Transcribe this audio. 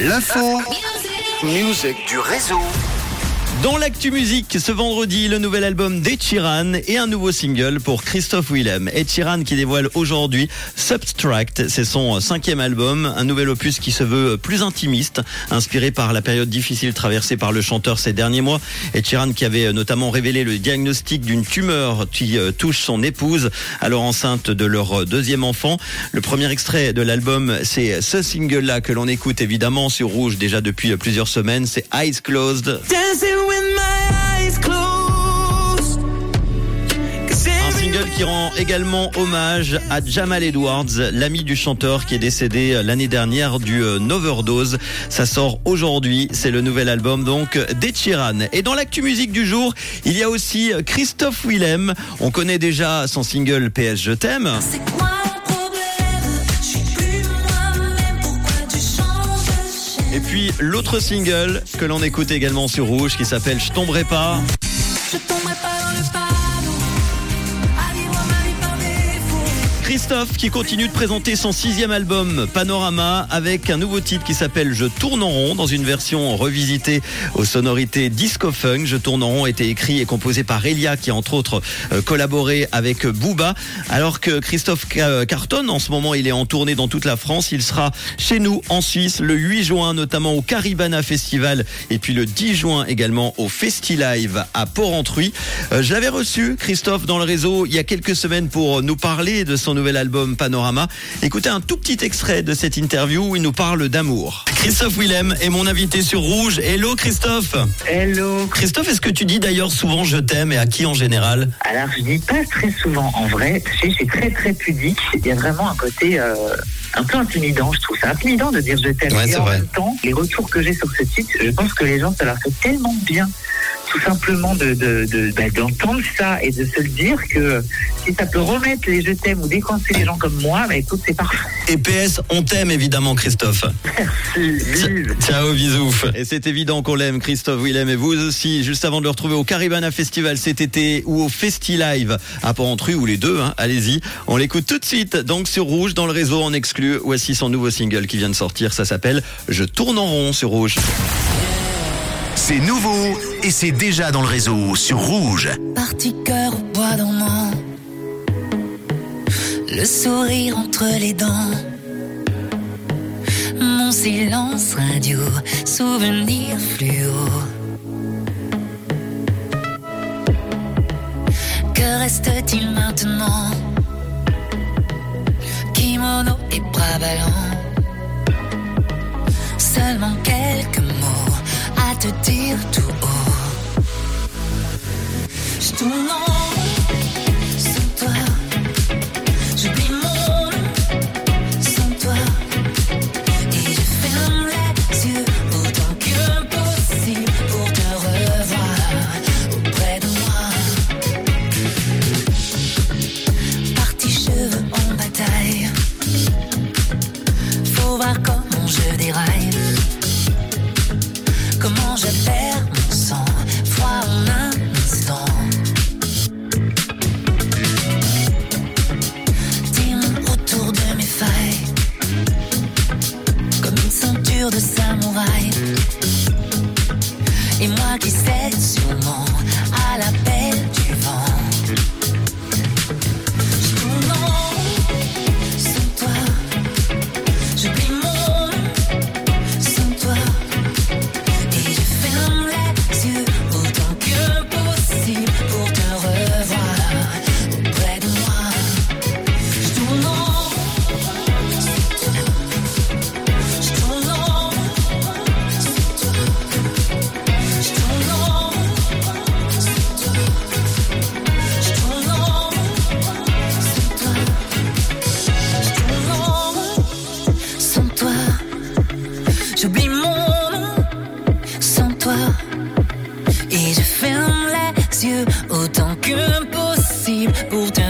L'info, musique du réseau. Dans l'actu musique, ce vendredi, le nouvel album d'Ed Sheeran et un nouveau single pour Christophe Willem. Ed Sheeran qui dévoile aujourd'hui Substract, c'est son cinquième album, un nouvel opus qui se veut plus intimiste, inspiré par la période difficile traversée par le chanteur ces derniers mois. Ed Sheeran qui avait notamment révélé le diagnostic d'une tumeur qui euh, touche son épouse, alors enceinte de leur deuxième enfant. Le premier extrait de l'album, c'est ce single-là que l'on écoute évidemment sur Rouge déjà depuis plusieurs semaines, c'est Eyes Closed. Qui rend également hommage à Jamal Edwards, l'ami du chanteur qui est décédé l'année dernière du euh, overdose. Ça sort aujourd'hui, c'est le nouvel album donc Sheeran. Et dans l'actu musique du jour, il y a aussi Christophe Willem. On connaît déjà son single PS Je t'aime. Et puis l'autre single que l'on écoute également sur Rouge qui s'appelle Je tomberai pas. Christophe qui continue de présenter son sixième album Panorama avec un nouveau titre qui s'appelle Je tourne en rond dans une version revisitée aux sonorités disco funk. Je tourne en rond a été écrit et composé par Elia qui a entre autres euh, collaboré avec Booba. Alors que Christophe ca- cartonne en ce moment, il est en tournée dans toute la France. Il sera chez nous en Suisse le 8 juin notamment au Caribana Festival et puis le 10 juin également au Festilive à Port-Entruy. Euh, je l'avais reçu Christophe dans le réseau il y a quelques semaines pour nous parler de son nouvel album Panorama. Écoutez un tout petit extrait de cette interview où il nous parle d'amour. Christophe Willem est mon invité sur Rouge. Hello Christophe. Hello. Christophe, est-ce que tu dis d'ailleurs souvent je t'aime et à qui en général? Alors je dis pas très souvent en vrai, je suis très très pudique. Il y a vraiment un côté euh, un peu intimidant, je trouve. C'est intimidant de dire je t'aime. Ouais, Et en vrai. même temps, les retours que j'ai sur ce titre, je pense que les gens, ça leur fait tellement bien. Tout simplement de, de, de- bah, d'entendre ça et de se le dire que si ça peut remettre les je t'aime ou décoincer les gens comme moi, bah écoute, c'est parfait. Et PS, on t'aime évidemment Christophe. Merci. Ciao, bisous. Et c'est évident qu'on l'aime, Christophe Willem, et vous aussi. Juste avant de le retrouver au Caribana Festival cet été ou au Festi-Live à Port-Entruy, ou les deux, hein, allez-y. On l'écoute tout de suite, donc sur Rouge, dans le réseau, en exclu. Voici son nouveau single qui vient de sortir, ça s'appelle Je tourne en rond sur Rouge. C'est nouveau et c'est déjà dans le réseau sur Rouge. Parti cœur au bois dormant Le sourire entre les dents. Mon silence radio Souvenir fluo. Que reste-t-il maintenant? Kimono et bras ballants. Seulement quelques mots à te dire tout je tourne en 17 sûrement. impossible pour te